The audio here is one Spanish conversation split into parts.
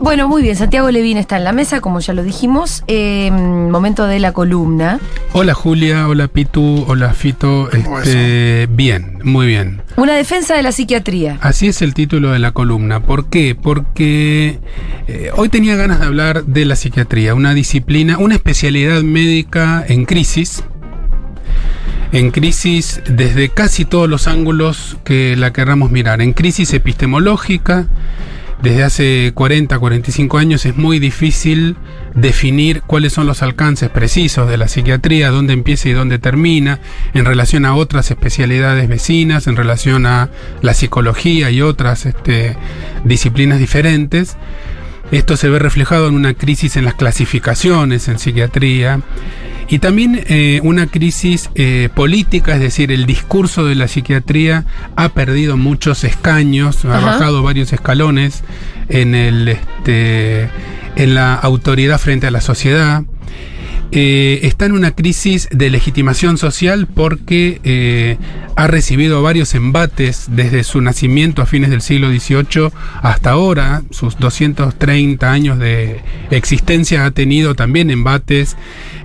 Bueno, muy bien. Santiago Levín está en la mesa, como ya lo dijimos. Eh, momento de la columna. Hola Julia, hola Pitu, hola Fito. Este, bien, muy bien. Una defensa de la psiquiatría. Así es el título de la columna. ¿Por qué? Porque eh, hoy tenía ganas de hablar de la psiquiatría, una disciplina, una especialidad médica en crisis. En crisis desde casi todos los ángulos que la querramos mirar. En crisis epistemológica, desde hace 40, 45 años es muy difícil definir cuáles son los alcances precisos de la psiquiatría, dónde empieza y dónde termina, en relación a otras especialidades vecinas, en relación a la psicología y otras este, disciplinas diferentes. Esto se ve reflejado en una crisis en las clasificaciones en psiquiatría y también eh, una crisis eh, política, es decir, el discurso de la psiquiatría ha perdido muchos escaños, ha bajado varios escalones en, el, este, en la autoridad frente a la sociedad. Eh, está en una crisis de legitimación social porque eh, ha recibido varios embates desde su nacimiento a fines del siglo XVIII hasta ahora. Sus 230 años de existencia ha tenido también embates.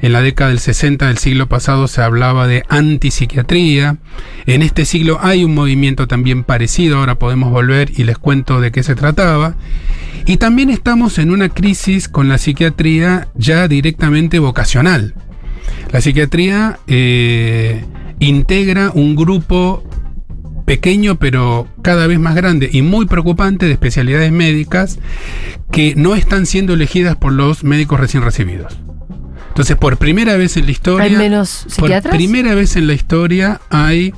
En la década del 60 del siglo pasado se hablaba de antipsiquiatría. En este siglo hay un movimiento también parecido. Ahora podemos volver y les cuento de qué se trataba. Y también estamos en una crisis con la psiquiatría ya directamente vocacional. La psiquiatría eh, integra un grupo pequeño pero cada vez más grande y muy preocupante de especialidades médicas que no están siendo elegidas por los médicos recién recibidos. Entonces, por primera vez en la historia. ¿Hay menos psiquiatras? Por primera vez en la historia hay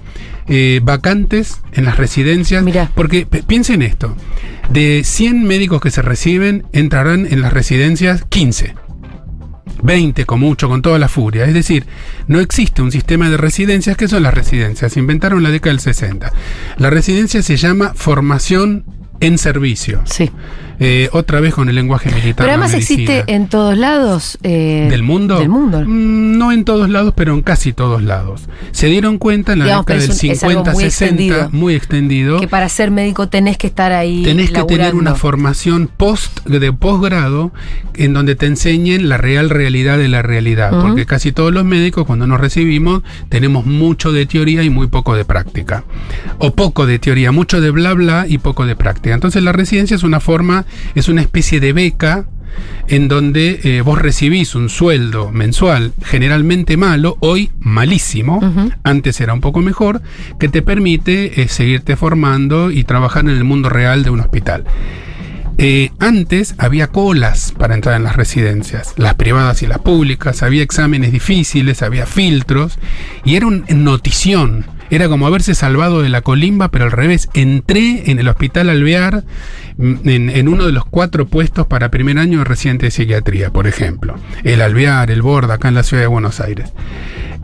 eh, vacantes en las residencias. Mirá. Porque piensen esto: de 100 médicos que se reciben, entrarán en las residencias 15. 20 con mucho, con toda la furia. Es decir, no existe un sistema de residencias. ¿Qué son las residencias? Se inventaron en la década del 60. La residencia se llama formación en servicio. Sí. Eh, otra vez con el lenguaje militar. Pero además existe en todos lados. eh, ¿Del mundo? Del mundo. Mm, No en todos lados, pero en casi todos lados. Se dieron cuenta en la Digamos, década del es un- es algo 50, muy 60, extendido. muy extendido. Que para ser médico tenés que estar ahí. Tenés que tener una formación post de posgrado en donde te enseñen la real realidad de la realidad, porque casi todos los médicos cuando nos recibimos tenemos mucho de teoría y muy poco de práctica. O poco de teoría, mucho de bla bla y poco de práctica. Entonces la residencia es una forma, es una especie de beca en donde eh, vos recibís un sueldo mensual generalmente malo, hoy malísimo, antes era un poco mejor, que te permite eh, seguirte formando y trabajar en el mundo real de un hospital. Eh, antes había colas para entrar en las residencias, las privadas y las públicas, había exámenes difíciles, había filtros, y era una notición. Era como haberse salvado de la colimba, pero al revés. Entré en el hospital Alvear mm, en, uno de los cuatro puestos para primer año de residente de psiquiatría, por ejemplo. El Alvear, el Borda, acá en la ciudad de Buenos Aires.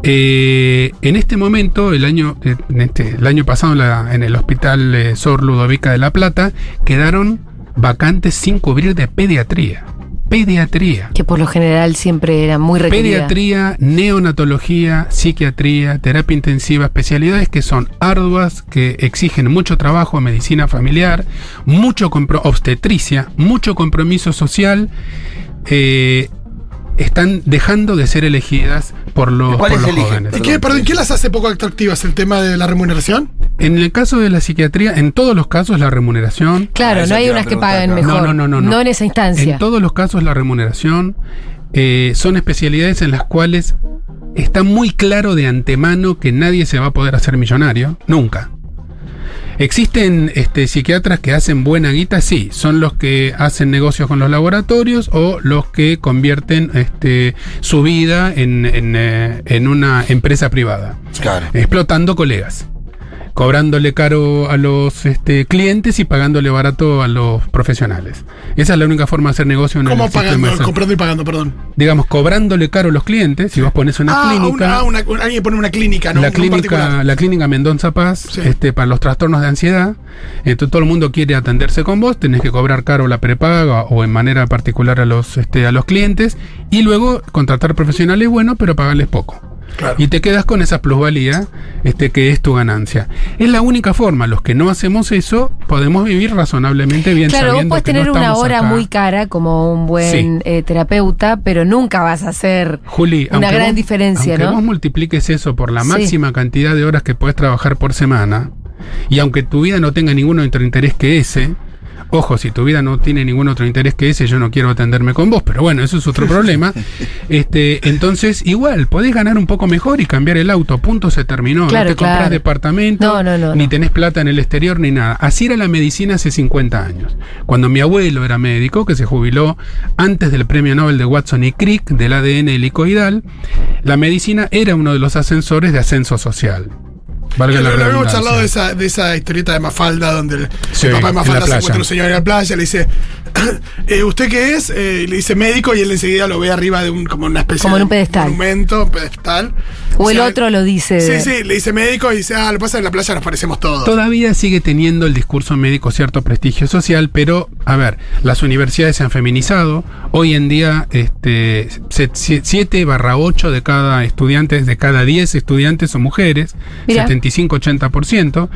Eh, en este momento, el año, este- el año pasado en el hospital eh, Sor Ludovica de La Plata, quedaron vacantes sin cubrir de pediatría. Pediatría. Que por lo general siempre era muy requerida. Pediatría, neonatología, psiquiatría, terapia intensiva, especialidades que son arduas, que exigen mucho trabajo, medicina familiar, mucho obstetricia, mucho compromiso social, eh, están dejando de ser elegidas por los, ¿Cuáles por los eligen? jóvenes. ¿Y qué, perdón, qué las hace poco atractivas? ¿El tema de la remuneración? En el caso de la psiquiatría, en todos los casos la remuneración Claro, Ah, no hay unas que paguen mejor. No, no, no, no, no. en esa instancia. En todos los casos la remuneración eh, son especialidades en las cuales está muy claro de antemano que nadie se va a poder hacer millonario, nunca. ¿Existen este, psiquiatras que hacen buena guita? Sí, son los que hacen negocios con los laboratorios o los que convierten este, su vida en, en, eh, en una empresa privada, Claro. explotando colegas. Cobrándole caro a los este, clientes y pagándole barato a los profesionales. Esa es la única forma de hacer negocio en ¿Cómo el sistema pagando? salud. Comprando y pagando, perdón. Digamos, cobrándole caro a los clientes, si vos pones una ah, clínica... una, una- alguien pone una clínica, ¿no? la clínica, la clínica Mendoza Paz, Sí. este, para los trastornos de ansiedad, entonces todo el mundo quiere atenderse con vos, tenés que cobrar caro la prepaga o en manera particular a los, este, a los clientes, y luego contratar profesionales buenos, pero pagarles poco. Claro. Y te quedas con esa plusvalía este, que es tu ganancia. Es la única forma, los que no hacemos eso, podemos vivir razonablemente bien. Claro, vos sabiendo puedes que no tener una hora acá. muy cara como un buen Sí. eh, terapeuta, pero nunca vas a hacer Juli, una gran vos- diferencia, aunque ¿no? vos multipliques eso por la Sí. máxima cantidad de horas que puedes trabajar por semana, y aunque tu vida no tenga ningún otro interés que ese, ojo, si tu vida no tiene ningún otro interés que ese, yo no quiero atenderme con vos, pero bueno, eso es otro problema. Este, entonces, igual, podés ganar un poco mejor y cambiar el auto, punto, se terminó. Claro, no te compras claro. departamento, No, no, no, ni no. tenés plata en el exterior, ni nada. Así era la medicina hace 50 años. Cuando mi abuelo era médico, que se jubiló antes del premio Nobel de Watson y Crick del ADN helicoidal, la medicina era uno de los ascensores de ascenso social. Valga la Lo- habíamos charlado de esa, de esa historieta de Mafalda, donde el, Sí, el papá de Mafalda se encuentra un señor en la playa, le dice, eh, ¿usted qué es? Eh, y le dice médico y él enseguida lo ve arriba de un, como una especie Como en de un pedestal. monumento, un pedestal. O el sea, otro lo dice. Sí, sí, le dice médico y dice, ah, lo pasa en la playa nos parecemos todos. Todavía sigue teniendo el discurso médico cierto prestigio social, pero, a ver, las universidades se han feminizado. Hoy en día, este, 7 barra 8 de cada estudiante, de cada 10 estudiantes son mujeres, Mira. 75-80%.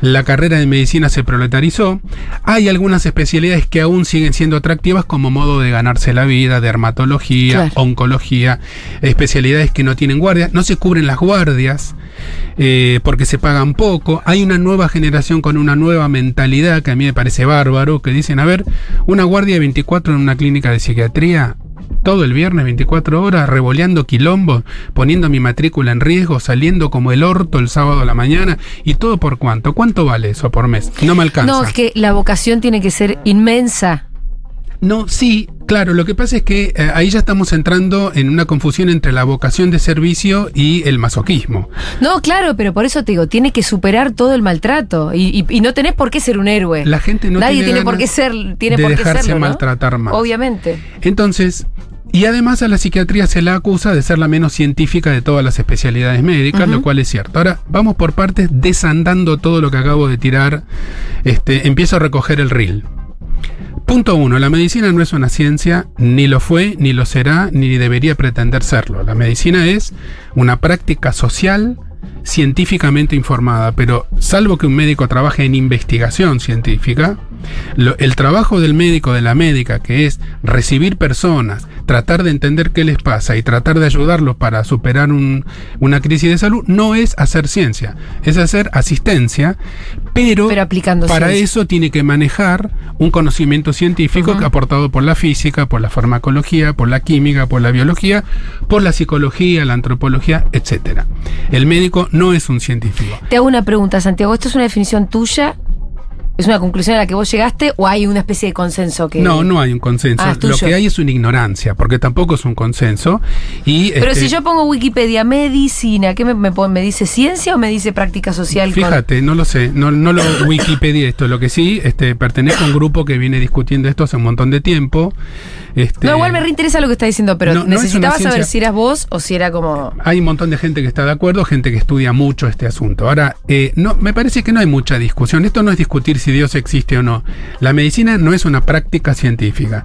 La carrera de medicina se proletarizó. Hay algunas especialidades que aún siguen siendo atractivas como modo de ganarse la vida, dermatología, Claro. oncología, especialidades que no tienen guardia, no se cubren las guardias eh, porque se pagan poco. Hay una nueva generación con una nueva mentalidad que a mí me parece bárbaro, que dicen, a ver, una guardia de 24 en una clínica de psiquiatría. Todo el viernes, 24 horas, revoleando quilombos, poniendo mi matrícula en riesgo, saliendo como el orto el sábado a la mañana. ¿Y todo por cuánto? ¿Cuánto vale eso por mes? No me alcanza. No, es que la vocación tiene que ser inmensa. No, sí, claro, lo que pasa es que eh, ahí ya estamos entrando en una confusión entre la vocación de servicio y el masoquismo. No, claro, pero por eso te digo, tiene que superar todo el maltrato. Y, y- y no tenés por qué ser un héroe. La gente no Nadie tiene tiene por qué ser, tiene de por qué dejarse serlo, ¿no? maltratar más. Obviamente. Entonces, y además a la psiquiatría se la acusa de ser la menos científica de todas las especialidades médicas, lo cual es cierto. Ahora, vamos por partes, desandando todo lo que acabo de tirar. Este, empiezo a recoger el reel. Punto uno, la medicina no es una ciencia, ni lo fue, ni lo será, ni debería pretender serlo. La medicina es una práctica social científicamente informada, pero salvo que un médico trabaje en investigación científica, lo- el trabajo del médico, de la médica, que es recibir personas, tratar de entender qué les pasa y tratar de ayudarlos para superar un- una crisis de salud, no es hacer ciencia, es hacer asistencia, pero, Pero aplicando para ciencia. eso tiene que manejar un conocimiento científico que aportado por la física, por la farmacología, por la química, por la biología, por la psicología, la antropología, etcétera. El médico no es un científico. Te hago una pregunta, Santiago. ¿Esto es una definición tuya? ¿Es una conclusión a la que vos llegaste o hay una especie de consenso que.? No, no hay un consenso. Ah, es Lo que hay es una ignorancia, porque tampoco es un consenso. Y, Pero este, si yo pongo Wikipedia medicina, ¿qué me, me, me dice ciencia o me dice práctica social? con- Fíjate, no lo sé, no, no lo Wikipedia esto. Lo que sí, este, pertenezco a un grupo que viene discutiendo esto hace un montón de tiempo. Este, No, igual me reinteresa lo que estás diciendo, pero No, necesitaba saber si eras vos o si era como. Hay un montón de gente que está de acuerdo, gente que estudia mucho este asunto. Ahora, eh, no, me parece que no hay mucha discusión. Esto no es discutir si Dios existe o no. La medicina no es una práctica científica.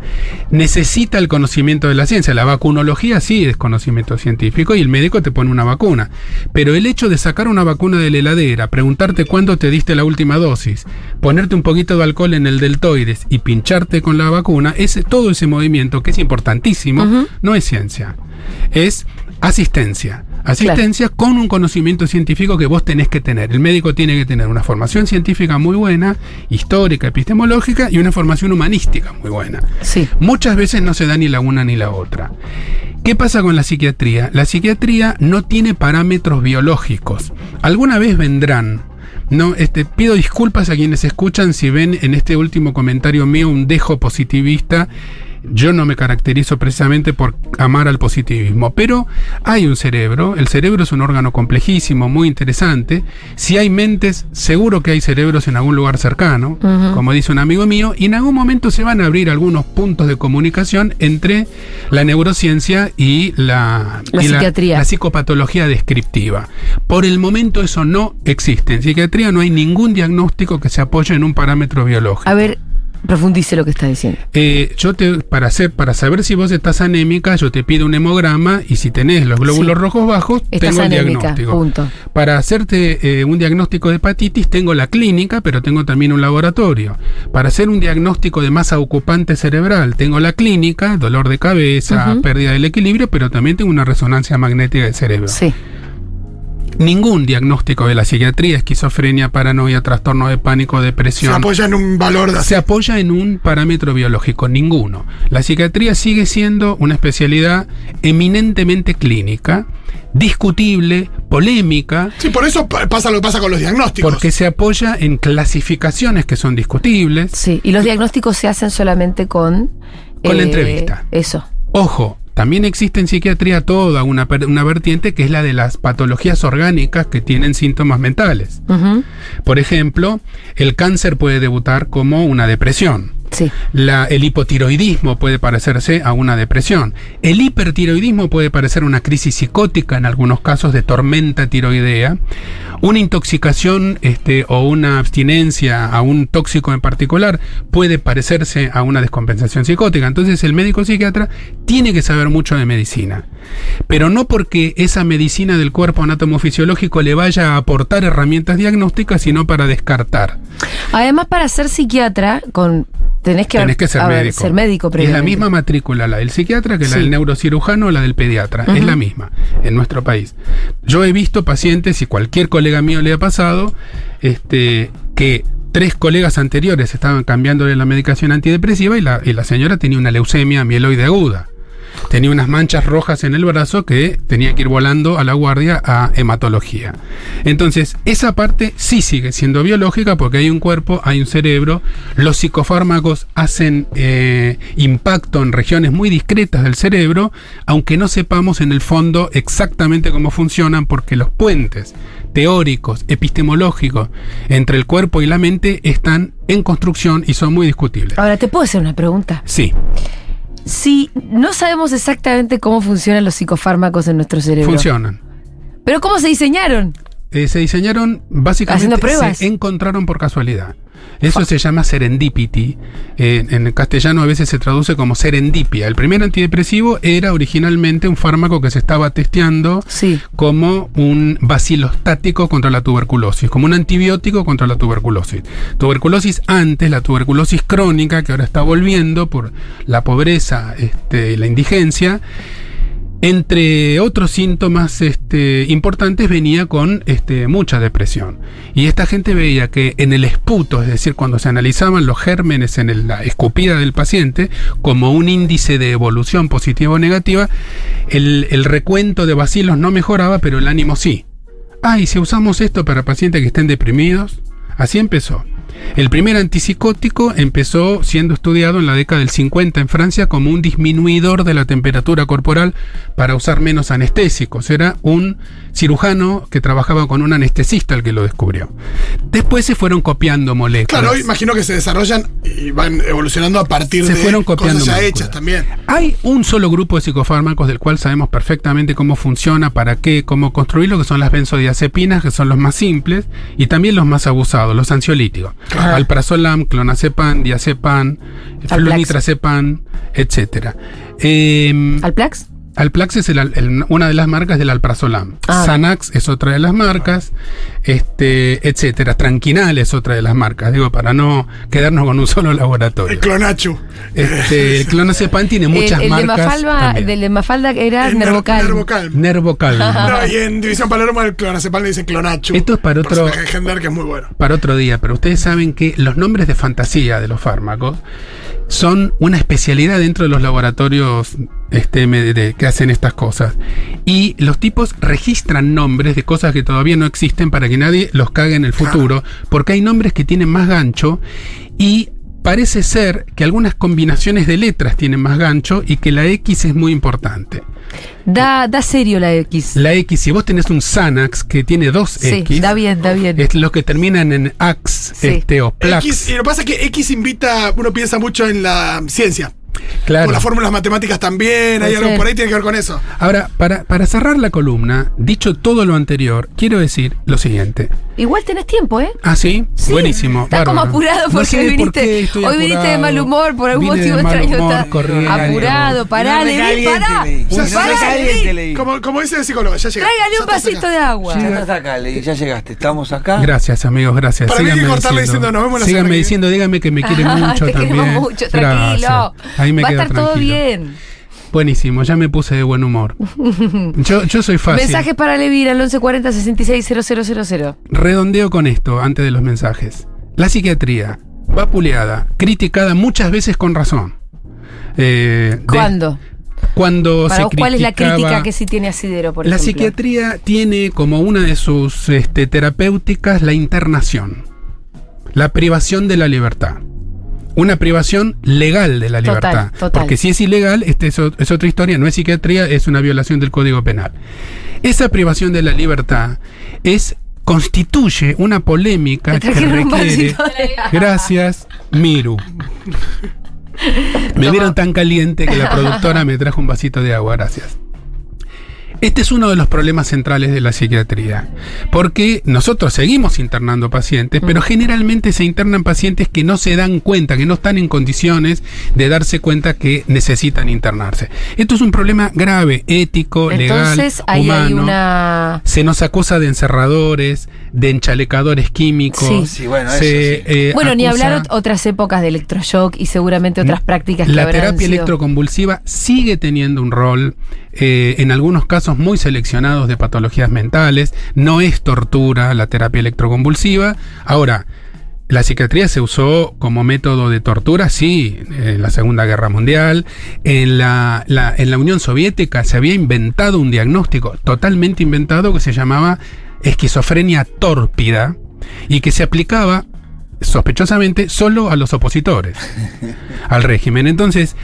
Necesita el conocimiento de la ciencia. La vacunología sí es conocimiento científico y el médico te pone una vacuna. Pero el hecho de sacar una vacuna de la heladera, preguntarte cuándo te diste la última dosis, ponerte un poquito de alcohol en el deltoides y pincharte con la vacuna, ese, todo ese movimiento que es importantísimo, no es ciencia. Es asistencia. Asistencia con un conocimiento científico que vos tenés que tener. El médico tiene que tener una formación científica muy buena, histórica, epistemológica y una formación humanística muy buena. Sí. Muchas veces no se da ni la una ni la otra. ¿Qué pasa con la psiquiatría? La psiquiatría no tiene parámetros biológicos. Alguna vez vendrán. No, este, pido disculpas a quienes escuchan si ven en este último comentario mío un dejo positivista Yo no me caracterizo precisamente por amar al positivismo, pero hay un cerebro, el cerebro es un órgano complejísimo, muy interesante. Si hay mentes, seguro que hay cerebros en algún lugar cercano, como dice un amigo mío, y en algún momento se van a abrir algunos puntos de comunicación entre la neurociencia y la, La y psiquiatría. la psicopatología descriptiva. Por el momento eso no existe. En psiquiatría no hay ningún diagnóstico que se apoye en un parámetro biológico. A ver, profundice lo que está diciendo. Eh, yo te, para hacer, para saber si vos estás anémica, yo te pido un hemograma y si tenés los glóbulos Sí. rojos bajos, Estás tengo el anémica, diagnóstico. punto. Para hacerte eh, un diagnóstico de hepatitis, tengo la clínica, pero tengo también un laboratorio. Para hacer un diagnóstico de masa ocupante cerebral, tengo la clínica, dolor de cabeza, pérdida del equilibrio, pero también tengo una resonancia magnética del cerebro. Sí. Ningún diagnóstico de la psiquiatría, esquizofrenia, paranoia, trastorno de pánico, Se depresión, apoya en un valor de se apoya en un parámetro biológico, ninguno. La psiquiatría sigue siendo una especialidad eminentemente clínica, discutible, polémica, Sí, por eso pa- pasa lo que pasa con los diagnósticos. porque se apoya en clasificaciones que son discutibles. Sí. Y los diagnósticos se hacen solamente con. eh, Con la entrevista. Eso. Ojo, también existe en psiquiatría toda una, una vertiente que es la de las patologías orgánicas que tienen síntomas mentales. Por ejemplo, el cáncer puede debutar como una depresión. Sí. La- el hipotiroidismo puede parecerse a una depresión. El hipertiroidismo puede parecer una crisis psicótica en algunos casos de tormenta tiroidea. Una intoxicación este, o una abstinencia a un tóxico en particular puede parecerse a una descompensación psicótica. Entonces el médico psiquiatra tiene que saber mucho de medicina. Pero no porque esa medicina del cuerpo anatomofisiológico le vaya a aportar herramientas diagnósticas, sino para descartar. Además, para ser psiquiatra, con tenés que, Tenés que ser médico. ser médico es la misma matrícula, la del psiquiatra, que la del neurocirujano o la del pediatra. Es la misma en nuestro país. Yo he visto pacientes, y cualquier colega mío le ha pasado, este, que tres colegas anteriores estaban cambiándole la medicación antidepresiva y la, y la señora tenía una leucemia mieloide aguda. Tenía unas manchas rojas en el brazo que tenía que ir volando a la guardia a hematología. Entonces, esa parte sí sigue siendo biológica porque hay un cuerpo, hay un cerebro. Los psicofármacos hacen eh, impacto en regiones muy discretas del cerebro, aunque no sepamos en el fondo exactamente cómo funcionan porque los puentes teóricos, epistemológicos entre el cuerpo y la mente están en construcción y son muy discutibles. Ahora, ¿te puedo hacer una pregunta? Sí, Si no sabemos exactamente cómo funcionan los psicofármacos en nuestro cerebro. funcionan. Pero ¿cómo se diseñaron? Eh, se diseñaron básicamente se encontraron por casualidad. Eso se llama serendipity. Eh, en el castellano a veces se traduce como serendipia. El primer antidepresivo era originalmente un fármaco que se estaba testeando Sí. como un bacilostático contra la tuberculosis, como un antibiótico contra la tuberculosis. Tuberculosis antes, la tuberculosis crónica, que ahora está volviendo por la pobreza este, la indigencia, entre otros síntomas este, importantes venía con este, mucha depresión. Y esta gente veía que en el esputo, es decir, cuando se analizaban los gérmenes en la escupida del paciente, como un índice de evolución positiva o negativa, el, el recuento de bacilos no mejoraba, pero el ánimo sí. Ah, y si usamos esto para pacientes que estén deprimidos, así empezó. El primer antipsicótico empezó siendo estudiado en la década del 50 en Francia como un disminuidor de la temperatura corporal para usar menos anestésicos. Era un cirujano que trabajaba con un anestesista el que lo descubrió. Después se fueron copiando moléculas. Claro, imagino que se desarrollan y van evolucionando a partir Se de fueron copiando cosas ya moléculas. hechas también. Hay un solo grupo de psicofármacos del cual sabemos perfectamente cómo funciona, para qué, cómo construirlo, que son las benzodiazepinas, que son los más simples, y también los más abusados, los ansiolíticos. Ajá. Alprazolam, clonazepam, diazepam, flunitrazepam, etcétera. Eh, ¿Alplax? Alplax es el al- el- una de las marcas del alprazolam. Ah. Xanax es otra de las marcas, este, etcétera. Tranquinal es otra de las marcas, digo, para no quedarnos con un solo laboratorio. El clonachu. Este, el clonazepam tiene muchas el, el de marcas. Mafalda, también. del de Mafalda era Nervocal. Nervocal. Nervocal. No, y en División Palermo el clonazepam le dicen clonachu. Esto es para otro- Personaje de Hendler que es muy bueno. para otro día, pero ustedes saben que los nombres de fantasía de los fármacos son una especialidad dentro de los laboratorios este, que hacen estas cosas. Y los tipos registran nombres de cosas que todavía no existen para que nadie los cague en el futuro, porque hay nombres que tienen más gancho y parece ser que algunas combinaciones de letras tienen más gancho y que la X es muy importante. Da, da serio la X. La X, si vos tenés un Xanax que tiene dos sí, X, da bien, da bien. es lo que terminan en AX Sí. este, o Plax. X, y lo que pasa es que X invita, uno piensa mucho en la ciencia. Claro. Con las fórmulas matemáticas también, hay algo ser. por ahí tiene que ver con eso. Ahora, para, para cerrar la columna, dicho todo lo anterior, quiero decir lo siguiente. Igual tenés tiempo, ¿eh? ¿Ah, sí? Sí. Buenísimo. Estás como apurado No porque sé por viniste. hoy viniste de mal humor, por algún motivo extraño. apurado, No Levi, pará. Ya No Pará, Levi. Levi. Como, como dice el psicólogo, ya llega. Tráigale un vasito acá. de agua. Ya estás acá, Levi, ya llegaste. Estamos acá. Gracias, amigos, gracias. Para mí que Síganme cortarle diciendo, nos vemos la Síganme diciendo, díganme que me quieren mucho Te también. queremos mucho, tranquilo. Ahí me Va a quedo estar todo bien. Buenísimo, ya me puse de buen humor. Yo, yo soy fácil. Mensajes para Levi al 1140 660000. Redondeo con esto antes de los mensajes. La psiquiatría, vapuleada, criticada muchas veces con razón. Eh, de- ¿Cuándo? Cuando Para se vos, ¿cuál es la crítica que sí tiene Asidero, por La ejemplo? psiquiatría tiene como una de sus este, terapéuticas la internación, la privación de la libertad. Una privación legal de la libertad. total. Porque si es ilegal, este es, otra historia, no es psiquiatría, es una violación del Código Penal. Esa privación de la libertad es constituye una polémica que requiere. Gracias, Miru. Me vieron tan caliente que la productora me trajo un vasito de agua, gracias. Este es uno de los problemas centrales de la psiquiatría, porque nosotros seguimos internando pacientes, pero generalmente se internan pacientes que no se dan cuenta, que no están en condiciones de darse cuenta que necesitan internarse. Esto es un problema grave, ético, Entonces legal, ahí hay humano. una. Se nos acusa de encerradores, de enchalecadores químicos. Sí. Sí, bueno, se, eso sí. eh, Bueno, ni hablar ot- otras épocas de electroshock y seguramente otras prácticas que la terapia sido- electroconvulsiva sigue teniendo un rol, eh, en algunos casos muy seleccionados de patologías mentales. No es tortura la terapia electroconvulsiva. Ahora, la psiquiatría se usó como método de tortura, sí, en la Segunda Guerra Mundial. En la, la- en la Unión Soviética se había inventado un diagnóstico totalmente inventado que se llamaba esquizofrenia tórpida y que se aplicaba sospechosamente solo a los opositores al régimen. Entonces,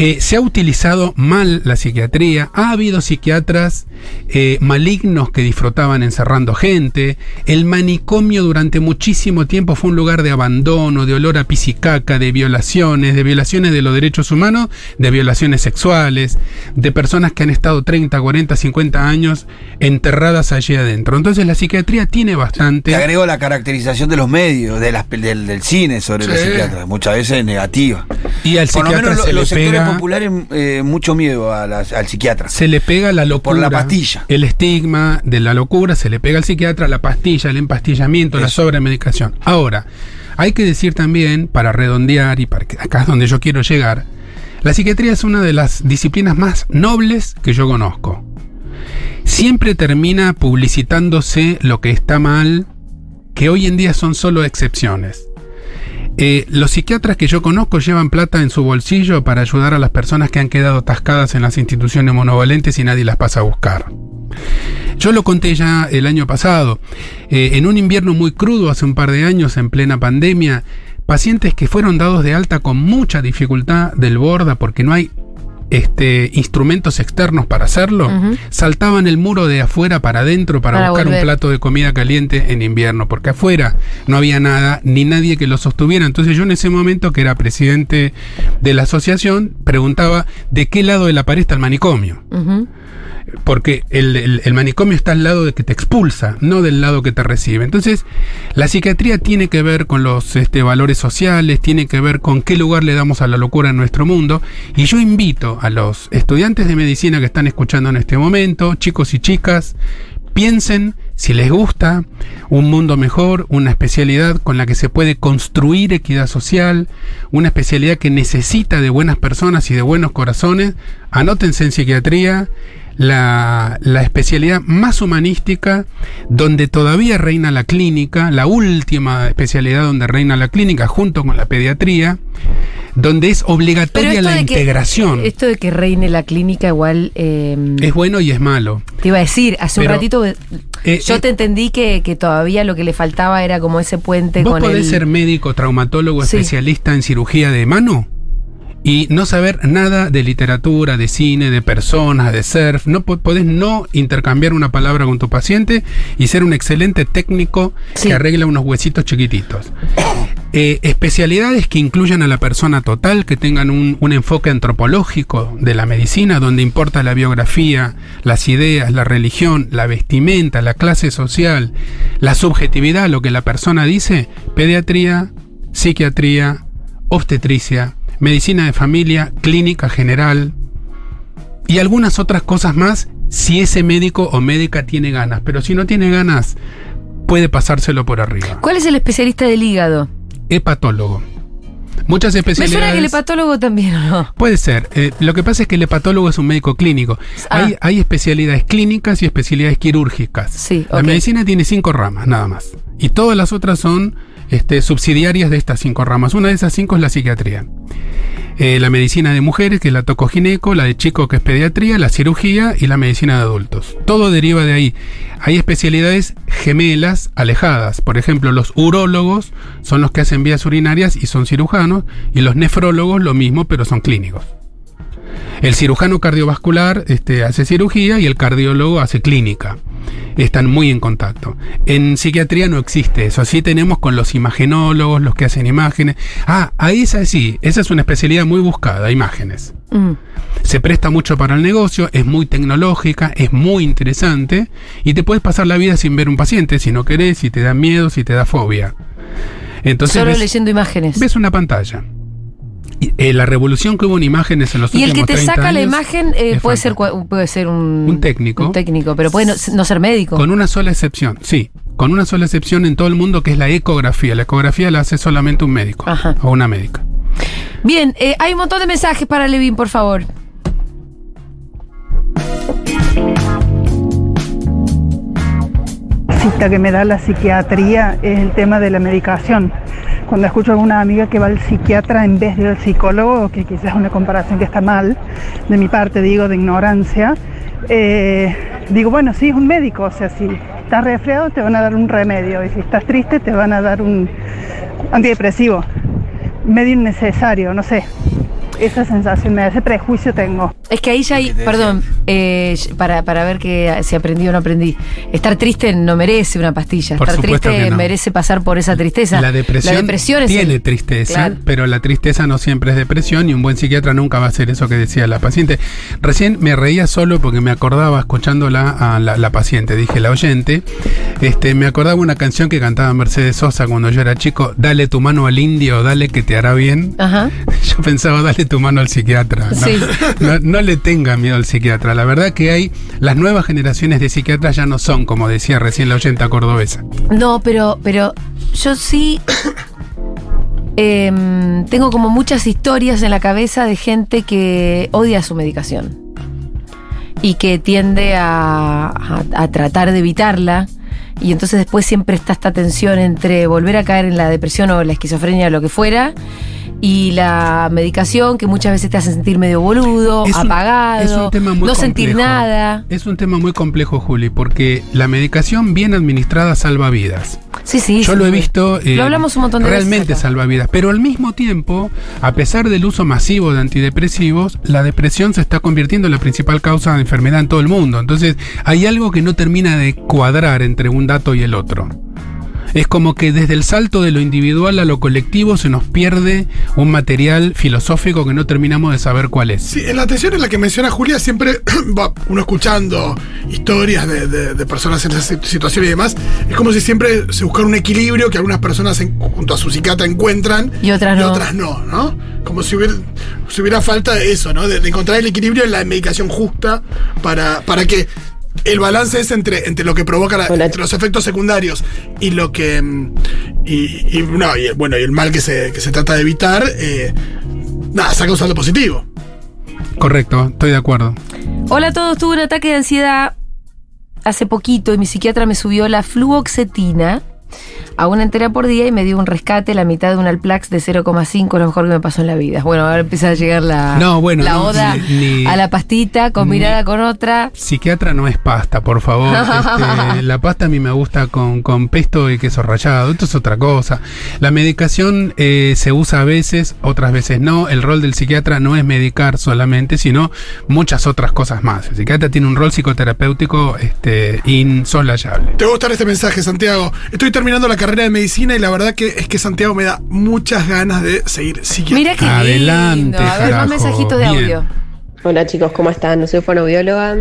eh, se ha utilizado mal la psiquiatría, ha habido psiquiatras eh, malignos que disfrutaban encerrando gente, el manicomio durante muchísimo tiempo fue un lugar de abandono, de olor a pisicaca, de violaciones, de violaciones de los derechos humanos, de violaciones sexuales, de personas que han estado 30, 40, 50 años enterradas allí adentro. Entonces la psiquiatría tiene bastante... Te agrego la caracterización de los medios, de las, del, del cine sobre los Sí. psiquiatras, muchas veces negativa. Y al Por lo psiquiatra menos lo- se le los pega... populares eh, mucho miedo a las- al psiquiatra. Se le pega la locura. Por la pastilla. El estigma de la locura se le pega al psiquiatra, la pastilla, el empastillamiento, la sobremedicación. Ahora, hay que decir también, para redondear y para que acá es donde yo quiero llegar, la psiquiatría es una de las disciplinas más nobles que yo conozco. Siempre termina publicitándose lo que está mal, que hoy en día son solo excepciones. Eh, los psiquiatras que yo conozco llevan plata en su bolsillo para ayudar a las personas que han quedado atascadas en las instituciones monovalentes y nadie las pasa a buscar. Yo lo conté ya el año pasado. Eh, en un invierno muy crudo, hace un par de años, en plena pandemia, pacientes que fueron dados de alta con mucha dificultad del borda porque no hay este, instrumentos externos para hacerlo, saltaban el muro de afuera para adentro para, Para buscar volver. un plato de comida caliente en invierno, porque afuera no había nada ni nadie que lo sostuviera. Entonces yo en ese momento, que era presidente de la asociación, preguntaba de qué lado de la pared está el manicomio. Porque el, manicomio está al lado de que te expulsa, no del lado que te recibe. Entonces, la psiquiatría tiene que ver con los este, valores sociales, tiene que ver con qué lugar le damos a la locura en nuestro mundo. Y yo invito a los estudiantes de medicina que están escuchando en este momento, chicos y chicas, piensen si les gusta un mundo mejor, una especialidad con la que se puede construir equidad social, una especialidad que necesita de buenas personas y de buenos corazones, anótense en psiquiatría, la, la especialidad más humanística, donde todavía reina la clínica, la última especialidad donde reina la clínica junto con la pediatría, donde es obligatoria la que- integración. esto de que reine la clínica igual... eh, es bueno y es malo. Te iba a decir, hace un ratito eh, eh, yo eh, te entendí que, que todavía lo que le faltaba era como ese puente Vos con podés el... ser médico, traumatólogo, Sí. especialista en cirugía de mano y no saber nada de literatura, de cine, de personas, de surf. No po- podés no intercambiar una palabra con tu paciente y ser un excelente técnico Sí. que arregla unos huesitos chiquititos. Eh, especialidades que incluyan a la persona total, que tengan un, un enfoque antropológico de la medicina, donde importa la biografía, las ideas, la religión, la vestimenta, la clase social, la subjetividad, lo que la persona dice, pediatría, psiquiatría, obstetricia, medicina de familia, clínica general y algunas otras cosas más si ese médico o médica tiene ganas, pero si no tiene ganas, puede pasárselo por arriba. ¿Cuál es el especialista del hígado? Hepatólogo. Muchas Me especialidades. suena que el hepatólogo también, ¿o no? Puede ser. Eh, lo que pasa es que el hepatólogo es un médico clínico. Ah. Hay, hay especialidades clínicas y especialidades quirúrgicas. Sí, La medicina tiene cinco ramas, nada más. Y todas las otras son este, subsidiarias de estas cinco ramas. Una de esas cinco es la psiquiatría. Eh, la medicina de mujeres, que es la tocogineco, la de chicos, que es pediatría, la cirugía y la medicina de adultos. Todo deriva de ahí. Hay especialidades gemelas, alejadas. Por ejemplo, los urólogos son los que hacen vías urinarias y son cirujanos, y los nefrólogos lo mismo, pero son clínicos. El cirujano cardiovascular este, hace cirugía y el cardiólogo hace clínica. Están muy en contacto. En psiquiatría no existe eso. Así tenemos con los imagenólogos, los que hacen imágenes. Ah, ahí es así. Esa es una especialidad muy buscada, imágenes. Mm. Se presta mucho para el negocio, es muy tecnológica, es muy interesante y te puedes pasar la vida sin ver un paciente si no querés, si te da miedo, si te da fobia. Entonces Solo ves, leyendo imágenes. ves una pantalla. Eh, la revolución que hubo en imágenes en los Y el últimos que te 30 saca la imagen eh, puede ser puede ser un, Un técnico. un técnico, pero puede no, no ser médico. Con una sola excepción, sí. Con una sola excepción en todo el mundo que es la ecografía. La ecografía la hace solamente un médico Ajá. o una médica. Bien, eh, hay un montón de mensajes para Levin, por favor. cita que me da la psiquiatría es el tema de la medicación. Cuando escucho a alguna amiga que va al psiquiatra en vez del psicólogo, que quizás es una comparación que está mal, de mi parte digo, de ignorancia, eh, digo, bueno, sí, es un médico, o sea, si estás resfriado te van a dar un remedio y si estás triste te van a dar un antidepresivo. Medio innecesario, no sé. Esa sensación me da, ese prejuicio tengo. Es que ahí ya hay, ¿Qué te perdón, eh, para, para ver que si aprendí o no aprendí. Estar triste no merece una pastilla. Por Estar supuesto triste que no. merece pasar por esa tristeza. La depresión, La depresión es tiene el- tristeza, Claro. pero la tristeza no siempre es depresión y un buen psiquiatra nunca va a hacer eso que decía la paciente. Recién me reía solo porque me acordaba escuchándola a la, la paciente, dije la oyente, este, me acordaba una canción que cantaba Mercedes Sosa cuando yo era chico, dale tu mano al indio, dale que te hará bien. Ajá. Yo pensaba, dale tu mano al psiquiatra. No, Sí. no, no le tenga miedo al psiquiatra. La verdad que hay, las nuevas generaciones de psiquiatras ya no son, como decía recién la oyenta cordobesa. No, pero, pero yo sí em, tengo como muchas historias en la cabeza de gente que odia su medicación y que tiende a, a- a tratar de evitarla. Y entonces después siempre está esta tensión entre volver a caer en la depresión o la esquizofrenia o lo que fuera. Y la medicación que muchas veces te hace sentir medio boludo, Es un- apagado, un tema muy no sentir complejo. nada. Es un tema muy complejo, Juli, porque la medicación bien administrada salva vidas. Sí, sí. Yo sí. lo he visto. eh, Lo hablamos un montón de Realmente salva vidas. Pero al mismo tiempo, a pesar del uso masivo de antidepresivos, la depresión se está convirtiendo en la principal causa de enfermedad en todo el mundo. Entonces, hay algo que no termina de cuadrar entre un dato y el otro. Es como que desde el salto de lo individual a lo colectivo se nos pierde un material filosófico que no terminamos de saber cuál es. Sí, en la atención en la que menciona Julia, siempre va uno escuchando historias de, de- de personas en esa si- situación y demás. Es como si siempre se buscara un equilibrio que algunas personas en- junto a su psiquiatra encuentran Y otras no. otras no, ¿no? Como si hubiera, si hubiera falta de eso, ¿no? De, de encontrar el equilibrio en la medicación justa para, para que el balance es entre, entre lo que provoca la- entre los efectos secundarios y lo que. mm, Y, y, no, y el- bueno, y el mal que se, que se trata de evitar. eh, nada, saca un saldo positivo. Correcto, estoy de acuerdo. Hola a todos, tuve un ataque de ansiedad hace poquito y mi psiquiatra me subió la fluoxetina a una entera por día y me dio un rescate, la mitad de un Alplax de 0,5, lo mejor que me pasó en la vida. Bueno, ahora empieza a llegar la, No, bueno, la oda ni- ni- a la pastita combinada con otra. Psiquiatra no es pasta, por favor. Este, la pasta a mí me gusta con, con pesto y queso rallado. Esto es otra cosa. La medicación eh, se usa a veces, otras veces no. El rol del psiquiatra no es medicar solamente, sino muchas otras cosas más. El psiquiatra tiene un rol psicoterapéutico este, insolayable. Te va a gustar este mensaje, Santiago. Estoy terminando la carrera de medicina y la verdad que es que Santiago me da muchas ganas de seguir psiquiatra. Mira qué Adelante, lindo. A ver, más mensajitos de Bien. audio. Hola chicos, ¿cómo están? Soy fonoaudióloga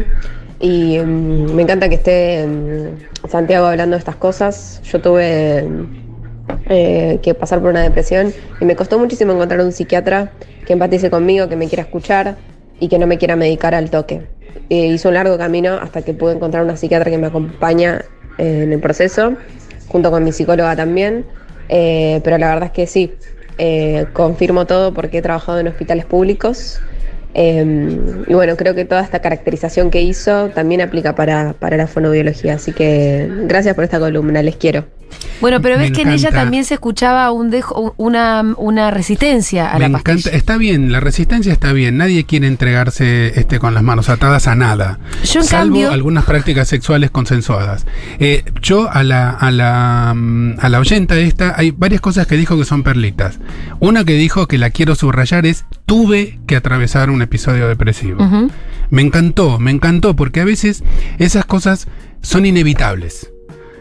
y mm, me encanta que esté mm, Santiago hablando de estas cosas. Yo tuve mm, eh, que pasar por una depresión y me costó muchísimo encontrar un psiquiatra que empatice conmigo, que me quiera escuchar y que no me quiera medicar al toque. Eh, hizo un largo camino hasta que pude encontrar una psiquiatra que me acompaña eh, en el proceso, junto con mi psicóloga también. Eh, pero la verdad es que sí, eh, confirmo todo porque he trabajado en hospitales públicos. Eh, y bueno, creo que toda esta caracterización que hizo también aplica para, para la fonobiología. Así que gracias por esta columna, les quiero. Bueno, pero Me ves que en ella también se escuchaba un dejo, una, una resistencia a Me la encanta, pastilla. está bien, la resistencia está bien, nadie quiere entregarse este con las manos atadas a nada. Yo, en salvo cambio- algunas prácticas sexuales consensuadas. Eh, yo a la, a la mm, a la oyenta esta hay varias cosas que dijo que son perlitas. Una que dijo que la quiero subrayar es tuve que atravesar un episodio depresivo. Me encantó, me encantó, porque a veces esas cosas son inevitables.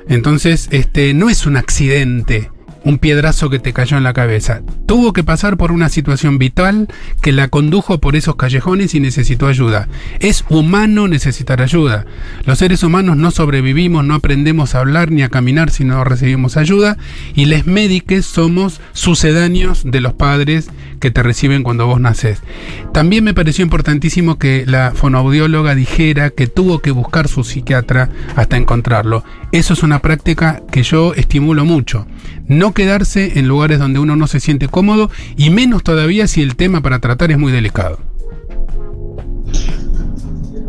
Entonces, este, no es un accidente, un piedrazo que te cayó en la cabeza. Tuvo que pasar por una situación vital que la condujo por esos callejones y necesitó ayuda. Es humano necesitar ayuda. Los seres humanos no sobrevivimos, no aprendemos a hablar ni a caminar si no recibimos ayuda. Y les médiques somos sucedáneos de los padres que te reciben cuando vos naces. También me pareció importantísimo que la fonoaudióloga dijera que tuvo que buscar su psiquiatra hasta encontrarlo. Eso es una práctica que yo estimulo mucho. No quedarse en lugares donde uno no se siente cómodo y menos todavía si el tema para tratar es muy delicado.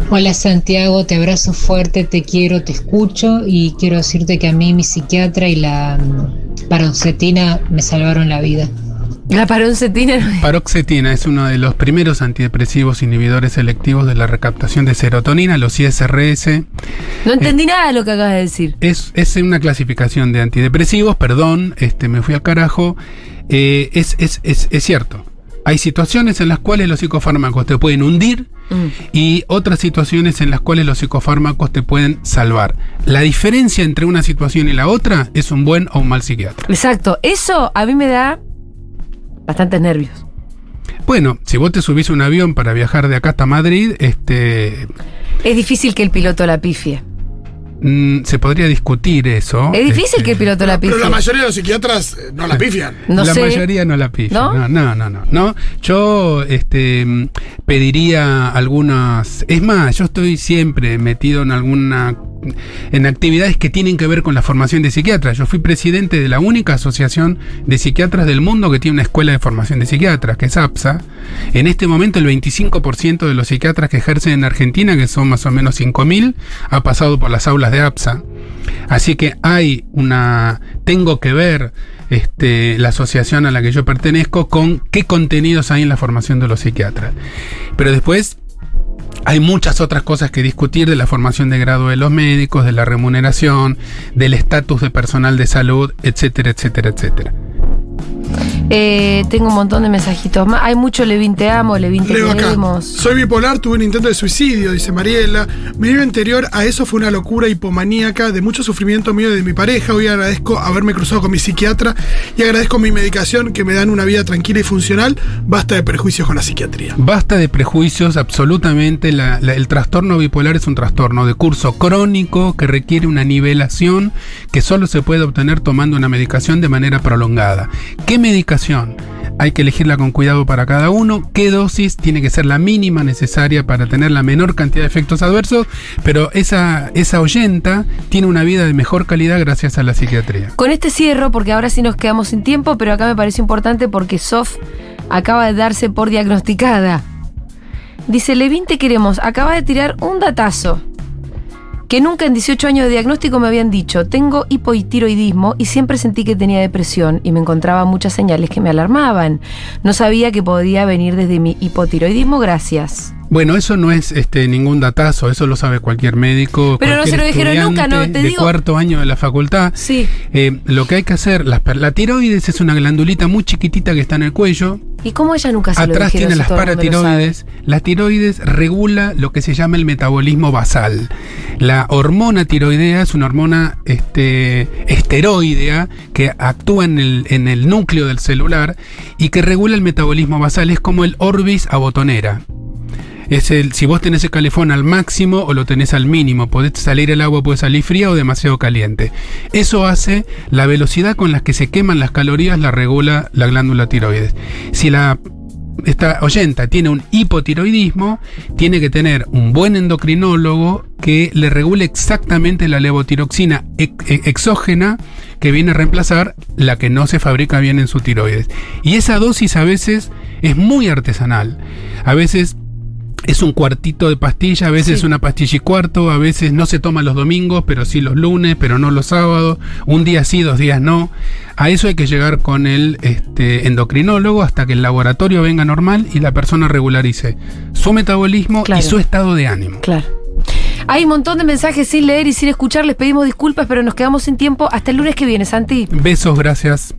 Hola Santiago, te abrazo fuerte, te quiero, te escucho y quiero decirte que a mí mi psiquiatra y la mm, paroxetina me salvaron la vida. La paroncetina. Paroxetina es uno de los primeros antidepresivos inhibidores selectivos de la recaptación de serotonina, los ISRS. No entendí nada de lo que acabas de decir. Es, es una clasificación de antidepresivos, perdón, este, me fui al carajo. Eh, es, es, es, es cierto. Hay situaciones en las cuales los psicofármacos te pueden hundir Mm. y otras situaciones en las cuales los psicofármacos te pueden salvar. La diferencia entre una situación y la otra es un buen o un mal psiquiatra. Exacto. Eso a mí me da bastantes nervios. Bueno, si vos te subís a un avión para viajar de acá hasta Madrid, este, Es difícil que el piloto la pifie. Mm, se podría discutir eso. Es difícil este, que el piloto la Pero pifie. la mayoría de los psiquiatras eh, no la pifian. No la sé. mayoría no la pilla. ¿No? ¿No? no, no, no, no. Yo este, mm, pediría algunas. Es más, yo estoy siempre metido en alguna. En actividades que tienen que ver con la formación de psiquiatras. Yo fui presidente de la única asociación de psiquiatras del mundo que tiene una escuela de formación de psiquiatras, que es APSA. En este momento, el 25% de los psiquiatras que ejercen en Argentina, que son más o menos 5.000, ha pasado por las aulas de APSA. Así que hay una. Tengo que ver este, la asociación a la que yo pertenezco con qué contenidos hay en la formación de los psiquiatras. Pero después. Hay muchas otras cosas que discutir de la formación de grado de los médicos, de la remuneración, del estatus de personal de salud, etcétera, etcétera, etcétera. Eh, tengo un montón de mensajitos más. Hay mucho Levin te amo, Levin te Leo acá. queremos. Soy bipolar, tuve un intento de suicidio, dice Mariela. Mi vida anterior a eso fue una locura hipomaníaca de mucho sufrimiento mío y de mi pareja. Hoy agradezco haberme cruzado con mi psiquiatra y agradezco mi medicación que me dan una vida tranquila y funcional. Basta de prejuicios con la psiquiatría. Basta de prejuicios, absolutamente. la- la- el trastorno bipolar es un trastorno de curso crónico que requiere una nivelación que solo se puede obtener tomando una medicación de manera prolongada. ¿Qué medicación? Hay que elegirla con cuidado para cada uno. ¿Qué dosis? Tiene que ser la mínima necesaria para tener la menor cantidad de efectos adversos. Pero esa, esa oyenta tiene una vida de mejor calidad gracias a la psiquiatría. Con este cierro, porque ahora sí nos quedamos sin tiempo, pero acá me parece importante porque Sof acaba de darse por diagnosticada. Dice, Levin, te queremos. Acaba de tirar un datazo. Que nunca en 18 años de diagnóstico me habían dicho, tengo hipotiroidismo y siempre sentí que tenía depresión y me encontraba muchas señales que me alarmaban. No sabía que podía venir desde mi hipotiroidismo, gracias. Bueno, eso no es este, ningún datazo, eso lo sabe cualquier médico. Pero no cualquier se lo dijeron nunca, no, te de digo- cuarto año de la facultad. Sí. Eh, lo que hay que hacer, la, la tiroides es una glandulita muy chiquitita que está en el cuello. ¿Y cómo ella nunca se lo Atrás dijeron tiene las lo paratiroides. La tiroides regula lo que se llama el metabolismo basal. La hormona tiroidea es una hormona este, esteroidea que actúa en el, en el núcleo del celular y que regula el metabolismo basal. Es como el Orbis a botonera. Es el, si vos tenés el calefón al máximo o lo tenés al mínimo, podés salir el agua, puede salir fría o demasiado caliente. Eso hace la velocidad con la que se queman las calorías, la regula la glándula tiroides. Si la esta oyenta tiene un hipotiroidismo, tiene que tener un buen endocrinólogo que le regule exactamente la levotiroxina ex- ex- exógena que viene a reemplazar la que no se fabrica bien en su tiroides. Y esa dosis a veces es muy artesanal. A veces es un cuartito de pastilla, a veces Sí. una pastilla y cuarto, a veces no se toma los domingos, pero sí los lunes, pero no los sábados, un día sí, dos días no. A eso hay que llegar con el este, endocrinólogo hasta que el laboratorio venga normal y la persona regularice su metabolismo Claro. y su estado de ánimo. Claro. Hay un montón de mensajes sin leer y sin escuchar. Les pedimos disculpas, pero nos quedamos sin tiempo. Hasta el lunes que viene, Santi. Besos, gracias.